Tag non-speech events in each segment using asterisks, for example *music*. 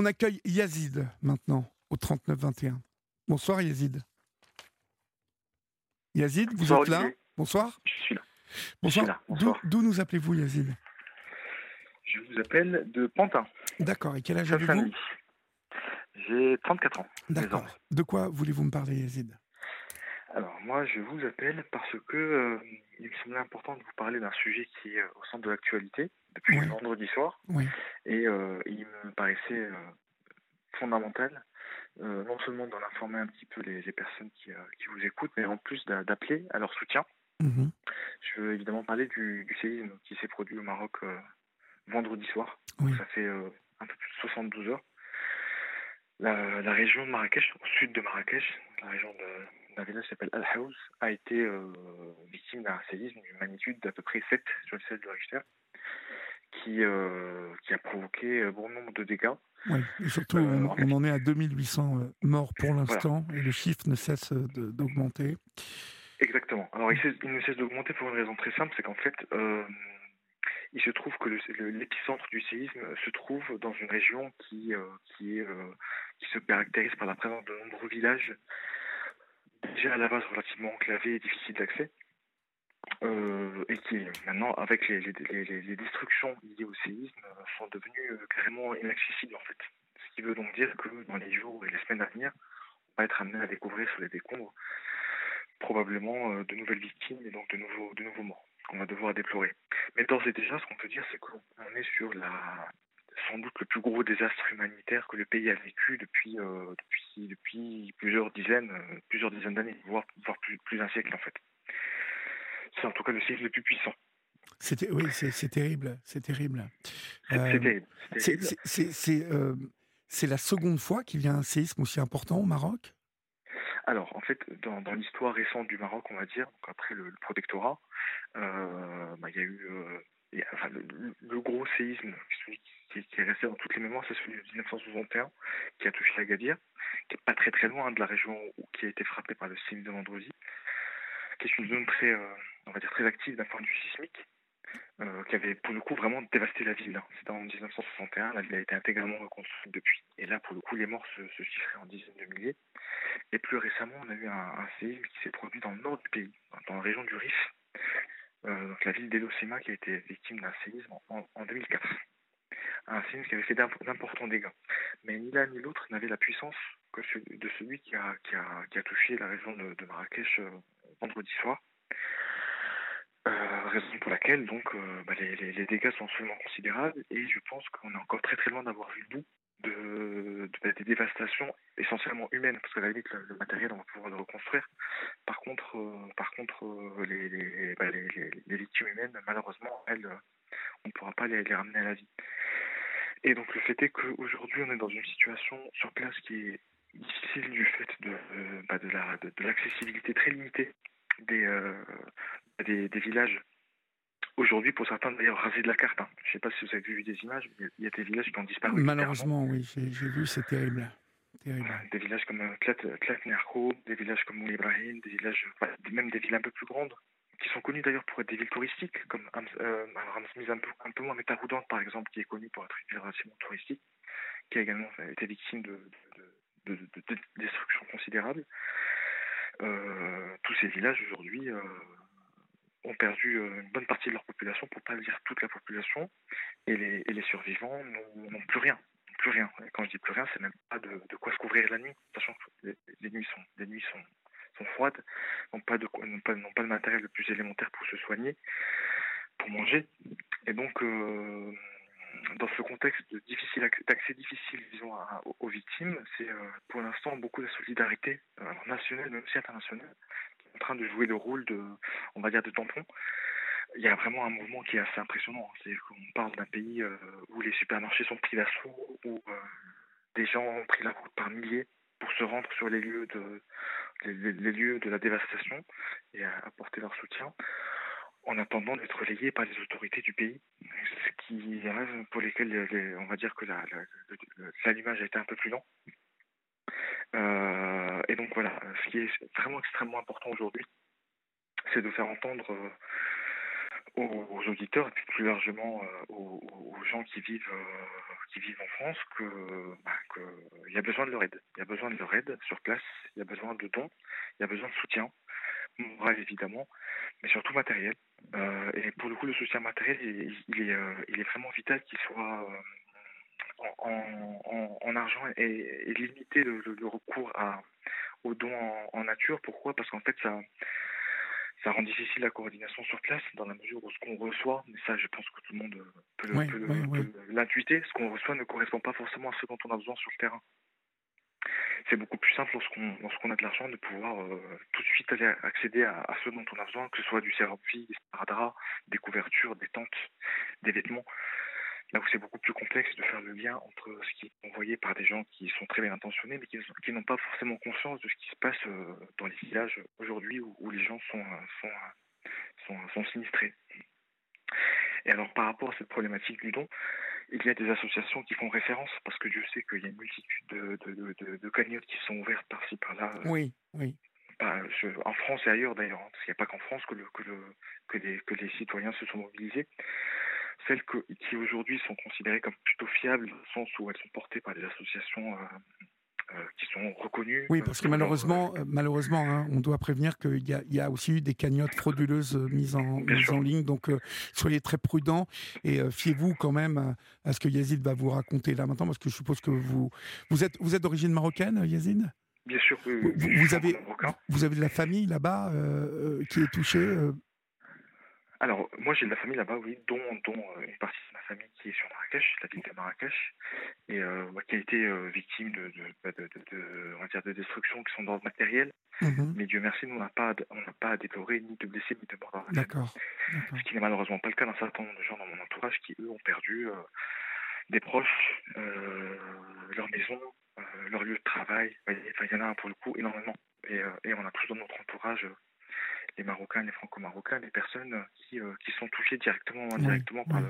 On accueille Yazid maintenant au 39-21. Bonsoir Yazid. Yazid, vous êtes là Bonsoir. Je suis là. Bonsoir. D'où nous appelez-vous Yazid? Je vous appelle de Pantin. D'accord. Et quel âge avez-vous? J'ai 34 ans. D'accord. De quoi voulez-vous me parler Yazid? Alors moi, je vous appelle parce que euh, il me semblait important de vous parler d'un sujet qui est euh, au centre de l'actualité depuis vendredi soir. Et euh, il me paraissait fondamental, non seulement d'en informer un petit peu les, personnes qui, vous écoutent, mais en plus d'appeler à leur soutien. Mhm. Je veux évidemment parler du, séisme qui s'est produit au Maroc vendredi soir. Ça fait un peu plus de 72 heures. La, la, région de Marrakech, au sud de Marrakech, la région de un village qui s'appelle Al-Haouz a été euh, victime d'un séisme d'une magnitude d'à peu près 7 sur le 16 de Richter, qui, euh, qui a provoqué un bon nombre de dégâts. Oui, et surtout, euh, on, en, est à 2800 morts pour l'instant, et le chiffre ne cesse d'augmenter. Exactement. Alors, il, il ne cesse d'augmenter pour une raison très simple, c'est qu'en fait, il se trouve que l'épicentre du séisme se trouve dans une région qui, qui, est, qui se caractérise par la présence de nombreux villages déjà à la base relativement enclavé et difficile d'accès, euh, et qui maintenant, avec les, destructions liées au séisme, sont devenues euh, carrément inaccessibles en fait. Ce qui veut donc dire que dans les jours et les semaines à venir, on va être amené à découvrir sur les décombres probablement euh, de nouvelles victimes et donc de nouveaux, de nouveaux morts qu'on va devoir déplorer. Mais d'ores et déjà, ce qu'on peut dire, c'est qu'on est sur la, sans doute le plus gros désastre humanitaire que le pays a vécu depuis, euh, depuis, depuis plusieurs dizaines, euh, plusieurs dizaines d'années, voire, voire plus, plus d'un siècle en fait. C'est en tout cas le siècle le plus puissant. C'était oui, c'est terrible, c'est terrible. C'est euh, terrible. C'est la seconde fois qu'il y a un séisme aussi important au Maroc? Alors, en fait, dans, l'histoire récente du Maroc, on va dire, après le, protectorat, bah, il y a eu enfin, le, gros séisme, celui qui, est resté dans toutes les mémoires, c'est celui de 1961, qui a touché Agadir, qui n'est pas très très loin de la région qui a été frappée par le séisme de vendredi, qui est une zone très, euh, très active d'un point de vue sismique, euh, qui avait pour le coup vraiment dévasté la ville. C'était en 1961, la ville a été intégralement reconstruite depuis. Et là, pour le coup, les morts se, chiffraient en dizaines de milliers. Et plus récemment, on a eu un, séisme qui s'est produit dans le nord du pays, dans la région du Rif, euh, la ville d'Elosima qui a été victime d'un séisme en, 2004. Un séisme qui avait fait d'importants dégâts. Mais ni l'un ni l'autre n'avait la puissance que de celui qui a, qui a, qui a touché la région de, Marrakech euh, vendredi soir. Euh, raison pour laquelle donc bah, les, les, dégâts sont absolument considérables et je pense qu'on est encore très très loin d'avoir vu le bout de, des dévastations essentiellement humaines, parce que la limite, le, matériel, on va pouvoir le reconstruire. Par contre, euh, par contre euh, bah, les, les, les, victimes humaines, malheureusement, elles, euh, on ne pourra pas les, les, ramener à la vie. Et donc, le fait est qu'aujourd'hui, on est dans une situation sur place qui est difficile du fait de, bah, de, la, de, l'accessibilité très limitée des, des, des villages Aujourd'hui, pour certains, d'ailleurs, rasé de la carte. Hein. Je ne sais pas si vous avez vu des images, mais il y a des villages qui ont disparu. Malheureusement, oui, j'ai vu, c'est terrible. Des villages comme euh, Tlatnerko, des villages comme Ibrahim, des villages, même des villes un peu plus grandes, qui sont connues d'ailleurs pour être des villes touristiques, comme euh, un peu, un peu moins, mais Taroudant, par exemple, qui est connue pour être une ville relativement touristique, qui a également été victime de, de, de, de destructions considérables. Euh, tous ces villages aujourd'hui euh, ont perdu euh, une bonne partie de leur population, pour pas dire toute la population, et les, survivants n'ont plus rien. Plus rien. Quand je dis plus rien, c'est même pas de, quoi se couvrir la nuit, sachant que les, nuits sont, les nuits sont, froides, n'ont pas, pas, pas le matériel le plus élémentaire pour se soigner, pour manger. Et donc, euh, dans ce contexte d'accès difficile disons, aux, victimes, c'est euh, pour l'instant beaucoup de solidarité nationale mais aussi internationale en train de jouer le rôle de, on va dire, de tampon. Il y a vraiment un mouvement qui est assez impressionnant. C'est qu'on parle d'un pays euh, où les supermarchés sont pris d'assaut, où euh, des gens ont pris la route par milliers pour se rendre sur les lieux de, les, lieux de la dévastation et apporter leur soutien en attendant d'être relayés par les autorités du pays, ce qui pour lesquels on va dire que l'allumage a été un peu plus lent. Euh, et donc voilà, ce qui est vraiment extrêmement important aujourd'hui, c'est de faire entendre aux, auditeurs et plus largement aux, gens qui vivent qui vivent en France que bah, qu'il y a besoin de leur aide. Il y a besoin de leur aide sur place. Il y a besoin de dons. Il y a besoin de soutien moral évidemment, mais surtout matériel. et pour le coup, le soutien matériel, il est vraiment vital qu'il soit en, argent et, limiter le, recours à, aux dons en, nature. Pourquoi? Parce qu'en fait, ça, ça rend difficile la coordination sur place dans la mesure où ce qu'on reçoit, mais ça je pense que tout le monde peut, l'intuiter, ce qu'on reçoit ne correspond pas forcément à ce dont on a besoin sur le terrain. C'est beaucoup plus simple lorsqu'on a de l'argent de pouvoir euh, tout de suite aller accéder à, ce dont on a besoin, que ce soit du sérum-vie, des sparadraps, des couvertures, des tentes, des vêtements. Là où c'est beaucoup plus complexe de faire le lien entre ce qui est envoyé par des gens qui sont très bien intentionnés, mais qui, n'ont pas forcément conscience de ce qui se passe euh, dans les villages aujourd'hui où, les gens sont, euh, sont, euh, sont, sinistrés. Et alors par rapport à cette problématique du don, il y a des associations qui font référence, parce que Dieu sait qu'il y a une multitude de, de, de, cagnottes qui sont ouvertes par-ci par-là. Oui, oui. Bah, en France et ailleurs d'ailleurs, hein, parce qu'il n'y a pas qu'en France que, le, que, le, que, les, que les citoyens se sont mobilisés celles qui aujourd'hui sont considérées comme plutôt fiables, dans le sens où elles sont portées par des associations euh, euh, qui sont reconnues. Oui, parce que malheureusement, euh, malheureusement hein, on doit prévenir qu'il y, y, a aussi eu des cagnottes frauduleuses mises en, en ligne. Donc, soyez très prudents et fiez-vous quand même à ce que Yazid va vous raconter là maintenant, parce que je suppose que vous, vous êtes, vous êtes d'origine marocaine, Yazid? Bien sûr. vous, vous avez, vous avez de la famille là-bas qui est touchée alors, moi j'ai de la famille là-bas, oui, dont, dont euh, une partie de ma famille qui est sur Marrakech, la ville de Marrakech, et euh, qui a été euh, victime de, bah, de, de, de, on va dire de destructions qui sont d'ordre matériel. Mhm. Mais Dieu merci, nous on n'a pas, on n'a pas à déplorer ni de blessés ni de morts. D'accord. Ce qui n'est malheureusement pas le cas d'un certain nombre de gens dans mon entourage qui eux ont perdu des proches, leur maison, leur lieu de travail. Il y en a pour le coup énormément. Et, et on a tous dans notre entourage les Marocains, les Franco-Marocains, les personnes qui, euh, qui sont touchées directement ou indirectement par,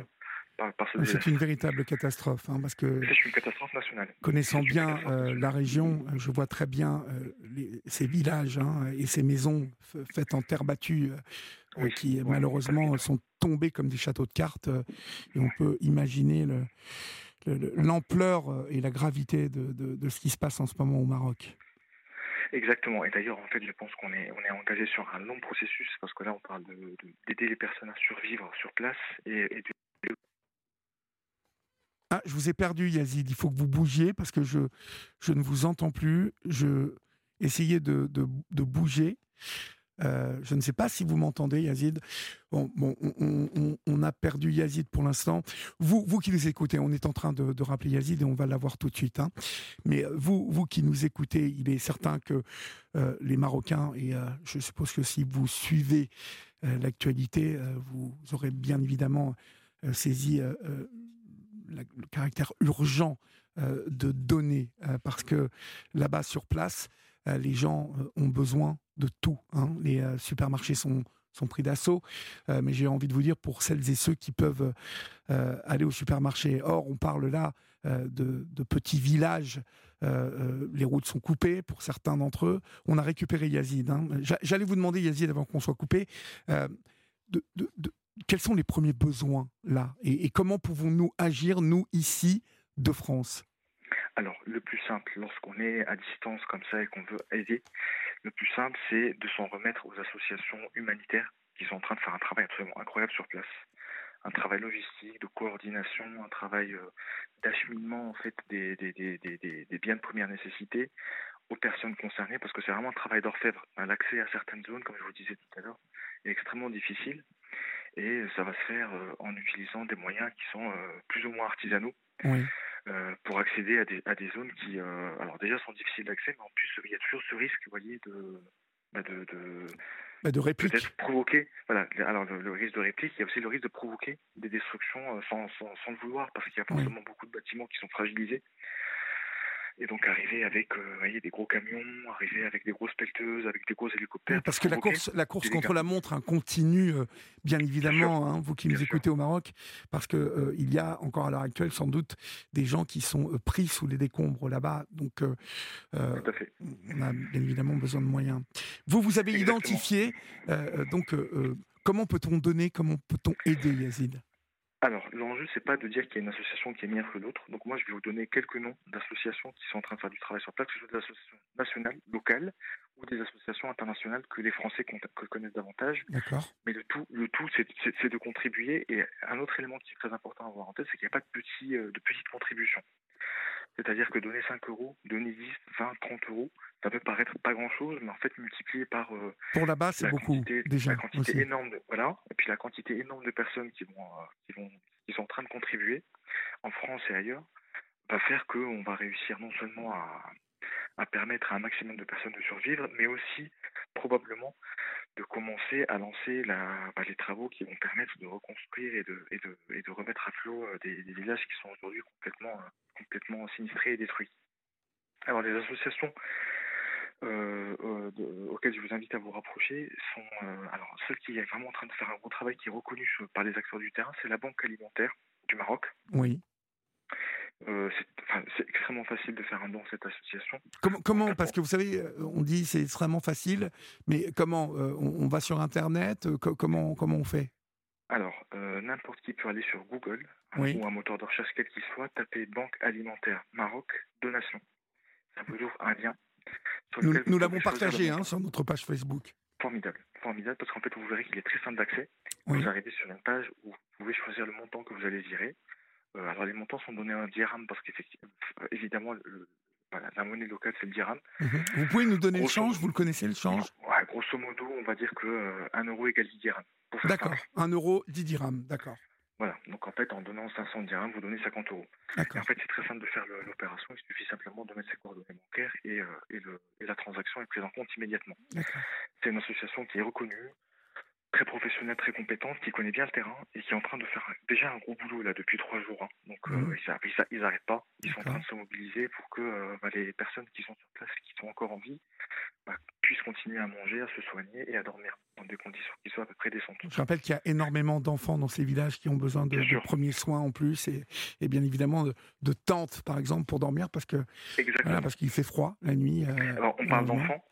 ce C'est une véritable catastrophe, hein, parce que c'est une catastrophe nationale. Connaissant bien euh, la région, je vois très bien euh, ces villages hein, et ces maisons faites en terre battue, qui malheureusement sont tombées comme des châteaux de cartes. et on peut imaginer l'ampleur et la gravité de, de, ce qui se passe en ce moment au Maroc. Exactement. Et d'ailleurs, en fait, je pense qu'on est, on est engagé sur un long processus parce que là, on parle d'aider les personnes à survivre sur place et, Ah, je vous ai perdu, Yazid. Il faut que vous bougiez parce que je, je ne vous entends plus. Je essayais de, de, de bouger. Euh, je ne sais pas si vous m'entendez, Yazid. Bon, on, a perdu Yazid pour l'instant. Vous, vous qui nous écoutez, on est en train de, rappeler Yazid et on va l'avoir tout de suite. Hein. Mais euh, vous, vous qui nous écoutez, il est certain que euh, les Marocains, et je suppose que si vous suivez l'actualité, vous aurez bien évidemment saisi le caractère urgent de donner, parce que là-bas sur place, les gens ont besoin de tout. Hein. Les euh, supermarchés sont, pris d'assaut, euh, mais j'ai envie de vous dire pour celles et ceux qui peuvent euh, aller au supermarché. Or, on parle là de, petits villages. les routes sont coupées pour certains d'entre eux. On a récupéré Yazid. Hein. J'allais vous demander, Yazid, avant qu'on soit coupé, quels sont les premiers besoins là? Et comment pouvons-nous agir, nous, ici, de France? Alors, le plus simple, lorsqu'on est à distance comme ça et qu'on veut aider, le plus simple, c'est de s'en remettre aux associations humanitaires qui sont en train de faire un travail absolument incroyable sur place. Un travail logistique, de coordination, un travail euh, d'acheminement en fait des, des, des, des, biens de première nécessité aux personnes concernées, parce que c'est vraiment un travail d'orfèvre. L'accès à certaines zones, comme je vous disais tout à l'heure, est extrêmement difficile et ça va se faire euh, en utilisant des moyens qui sont euh, plus ou moins artisanaux. Oui. Euh, pour accéder à des, à des zones qui, euh, alors déjà, sont difficiles d'accès, mais en plus, il y a toujours ce risque, vous voyez, de, bah de, de, bah de réplique. Peut-être provoquer, voilà, alors le, risque de réplique, il y a aussi le risque de provoquer des destructions euh, sans, sans, sans le vouloir, parce qu'il y a forcément beaucoup de bâtiments qui sont fragilisés. Et donc arriver avec euh, voyez, des gros camions, arriver avec des grosses pelleteuses, avec des gros hélicoptères. parce que la course, la course contre la montre hein, continue, euh, bien évidemment, hein, vous qui nous écoutez au Maroc, parce que euh, il y a encore à l'heure actuelle sans doute des gens qui sont pris sous les décombres là-bas. Donc on a bien évidemment besoin de moyens. Vous, vous avez identifié donc comment peut-on donner, comment peut-on aider Yazid? Alors, l'enjeu, c'est pas de dire qu'il y a une association qui est meilleure que l'autre. Donc, moi, je vais vous donner quelques noms d'associations qui sont en train de faire du travail sur place, que ce soit des associations nationales, locales, ou des associations internationales que les Français connaissent davantage. D'accord. Mais le tout, le tout, c'est de contribuer. Et un autre élément qui est très important à avoir en tête, c'est qu'il n'y a pas de, petits, euh, de petites contributions. C'est-à-dire que donner 5 euros, donner 10, 20, 30 euros, ça peut paraître pas grand-chose, mais en fait multiplié par euh, pour là-bas c'est beaucoup déjà la quantité énorme, de, voilà, et puis la quantité énorme de personnes qui vont, euh, qui vont, qui sont en train de contribuer en France et ailleurs, va faire qu'on va réussir non seulement à, à permettre à un maximum de personnes de survivre, mais aussi probablement de commencer à lancer la, bah, les travaux qui vont permettre de reconstruire et de, et de, et de remettre à flot euh, des, villages qui sont aujourd'hui complètement, euh, complètement sinistrés et détruits. Alors les associations euh auxquelles je vous invite à vous rapprocher sont alors celle qui est vraiment en train de faire un gros travail qui est reconnu par les acteurs du terrain, c'est la Banque alimentaire du Maroc. Oui. Euh, c'est extrêmement facile de faire un don à cette association. Comment, comment Parce que vous savez, euh, on dit c'est extrêmement facile, mais comment euh, on, va sur Internet Comment comment on fait? Alors, n'importe qui peut aller sur Google hein, ou un moteur de recherche quel qu'il soit, taper Banque alimentaire Maroc donation. Ça vous ouvre un lien. Nous, nous l'avons partagé hein, sur notre page Facebook. Formidable, formidable, parce qu'en fait, vous verrez qu'il est très simple d'accès. Vous arrivez sur une page où vous pouvez choisir le montant que vous allez virer. Euh, alors les montants sont donnés en dirham parce qu'évidemment, la monnaie locale, c'est le dirham. Mhm. Vous pouvez nous donner le change Vous le connaissez, le change? Ouais, Grosso modo, on va dire que euh, 1 euro égale 10 dirhams. D'accord, 1 euro, 10 dirhams, d'accord. Voilà, donc en fait, en donnant 500 dirhams, vous donnez 50 euros. en fait, c'est très simple de faire l'opération, il suffit simplement de mettre ses coordonnées bancaires et, euh, et, le, et la transaction est prise en compte immédiatement. C'est une association qui est reconnue, très professionnelle, très compétente, qui connaît bien le terrain et qui est en train de faire déjà un gros boulot là depuis trois jours. Hein. Donc euh, mhm. ils n'arrêtent pas, ils sont en train de se mobiliser pour que euh, bah, les personnes qui sont sur place, qui sont encore en vie, bah, puissent continuer à manger, à se soigner et à dormir dans des conditions qui soient à peu près décentes. Je rappelle qu'il y a énormément d'enfants dans ces villages qui ont besoin de, premiers soins en plus et, et bien évidemment de, tentes par exemple pour dormir parce que parce qu'il fait froid la nuit. Euh, Alors on parle d'enfants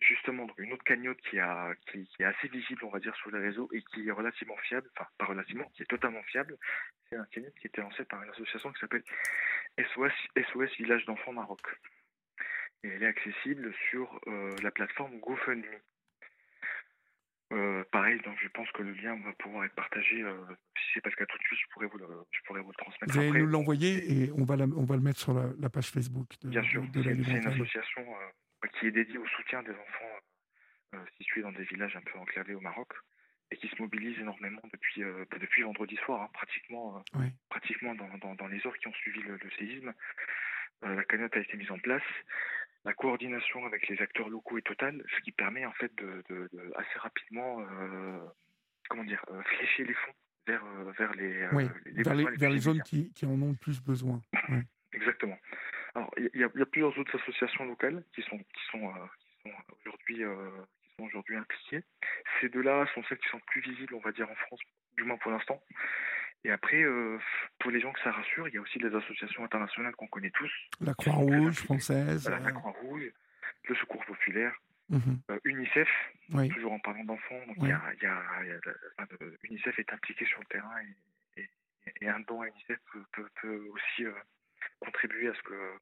justement une autre cagnotte qui, a, qui, est assez visible, on va dire, sur les réseaux et qui est relativement fiable, enfin pas relativement, qui est totalement fiable. C'est un cagnotte qui était lancé par une association qui s'appelle SOS, SOS Village d'enfants Maroc. Et elle est accessible sur euh, la plateforme GoFundMe. Euh, pareil, donc je pense que le lien va pouvoir être partagé. Euh, si c'est pas le cas tout de suite, je pourrais vous le, je pourrais vous le transmettre. Vous allez nous l'envoyer et on va, on va le mettre sur la, page Facebook. De, Bien sûr, c'est une association qui est dédié au soutien des enfants euh, euh, situés dans des villages un peu enclavés au Maroc et qui se mobilise énormément depuis, euh, depuis vendredi soir, hein, pratiquement, pratiquement dans, dans, les heures qui ont suivi le, séisme. la cagnotte a été mise en place. La coordination avec les acteurs locaux est totale, ce qui permet en fait de, de, assez rapidement comment dire, flécher les fonds vers, vers les, vers les, zones qui, qui, en ont le plus besoin. *laughs* Exactement. Alors, il y, a plusieurs autres associations locales qui sont, qui sont, euh, sont aujourd'hui euh, qui sont aujourd'hui impliquées. Ces deux-là sont celles qui sont plus visibles, on va dire, en France, du moins pour l'instant. Et après, euh, pour les gens que ça rassure, il y a aussi des associations internationales qu'on connaît tous. La Croix-Rouge française. la Croix-Rouge, le Secours populaire, mhm. UNICEF, toujours en parlant d'enfants. Donc, il y a, y a, UNICEF est impliqué sur le terrain et, et, un don à UNICEF peut, peut, aussi contribuer à ce que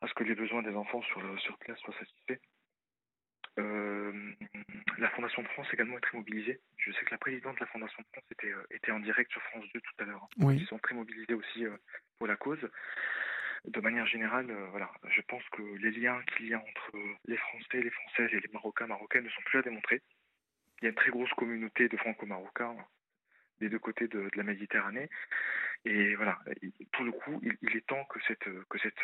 à ce que les besoins des enfants sur, sur place soient satisfaits. Euh, la Fondation de France également est très mobilisée. Je sais que la présidente de la Fondation de France était, euh, était en direct sur France 2 tout à l'heure. Ils sont très mobilisés aussi euh, pour la cause. De manière générale, voilà, je pense que les liens qu'il y a entre les Français, les Françaises et les Marocains, Marocaines ne sont plus à démontrer. Il y a une très grosse communauté de Franco-Marocains des deux côtés de la Méditerranée. Et voilà, pour le coup, il, est temps que cette, que cette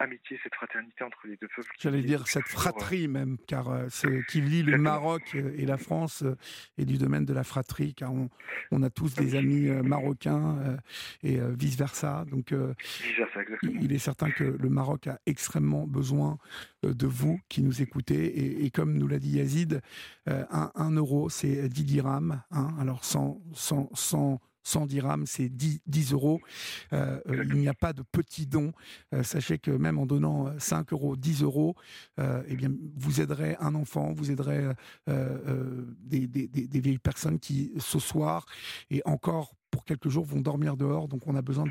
amitié, cette fraternité entre les deux peuples. J'allais dire cette fratrie même, car euh, ce qui lie le Maroc et la France euh, est du domaine de la fratrie, car on, on a tous des amis euh, marocains et vice-versa. Donc il est certain que le Maroc a extrêmement besoin de vous qui nous écoutez. Et, comme nous l'a dit Yazid, un, euro, c'est 10 dirhams. Hein, alors sans, sans, sans 100 dirhams, c'est 10, 10 euros. Euh, euh, il n'y a pas de petits dons. Euh, sachez que même en donnant 5 euros, 10 euros, eh bien, vous aiderez un enfant, vous aiderez des, vieilles personnes qui, ce soir, et encore pour quelques jours vont dormir dehors. Donc on a besoin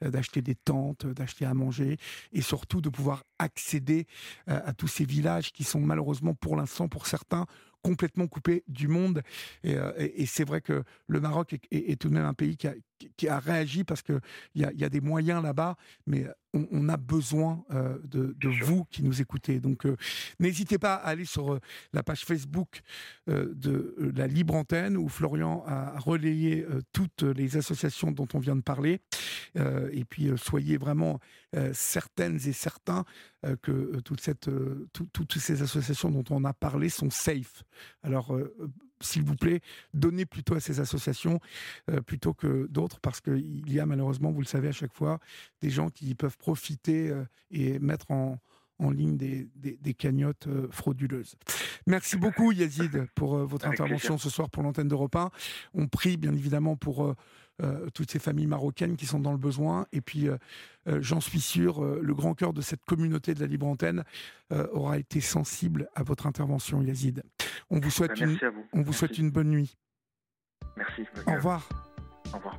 d'acheter des tentes, d'acheter à manger et surtout de pouvoir accéder à tous ces villages qui sont malheureusement pour l'instant pour certains complètement coupés du monde. Et, c'est vrai que le Maroc est, tout de même un pays qui a, qui a réagi parce qu'il y a, y a des moyens là-bas, mais on, a besoin euh, de, vous qui nous écoutez. Donc, euh, n'hésitez pas à aller sur euh, la page Facebook de la Libre Antenne où Florian a relayé toutes les associations dont on vient de parler. et puis, soyez vraiment certaines et certains que toute cette, toutes ces associations dont on a parlé sont safe. Alors, s'il vous plaît, donnez plutôt à ces associations euh, plutôt que d'autres, parce qu'il y a malheureusement, vous le savez à chaque fois, des gens qui peuvent profiter euh, et mettre en, ligne des, des, cagnottes euh, frauduleuses. Merci beaucoup Yazid pour votre intervention ce soir pour l'antenne d'Europe 1. On prie bien évidemment pour toutes ces familles marocaines qui sont dans le besoin. Et puis, j'en suis sûr, le grand cœur de cette communauté de la libre antenne aura été sensible à votre intervention, Yazid. On vous souhaite, une, On vous souhaite une bonne nuit. Merci. Au revoir. Au revoir.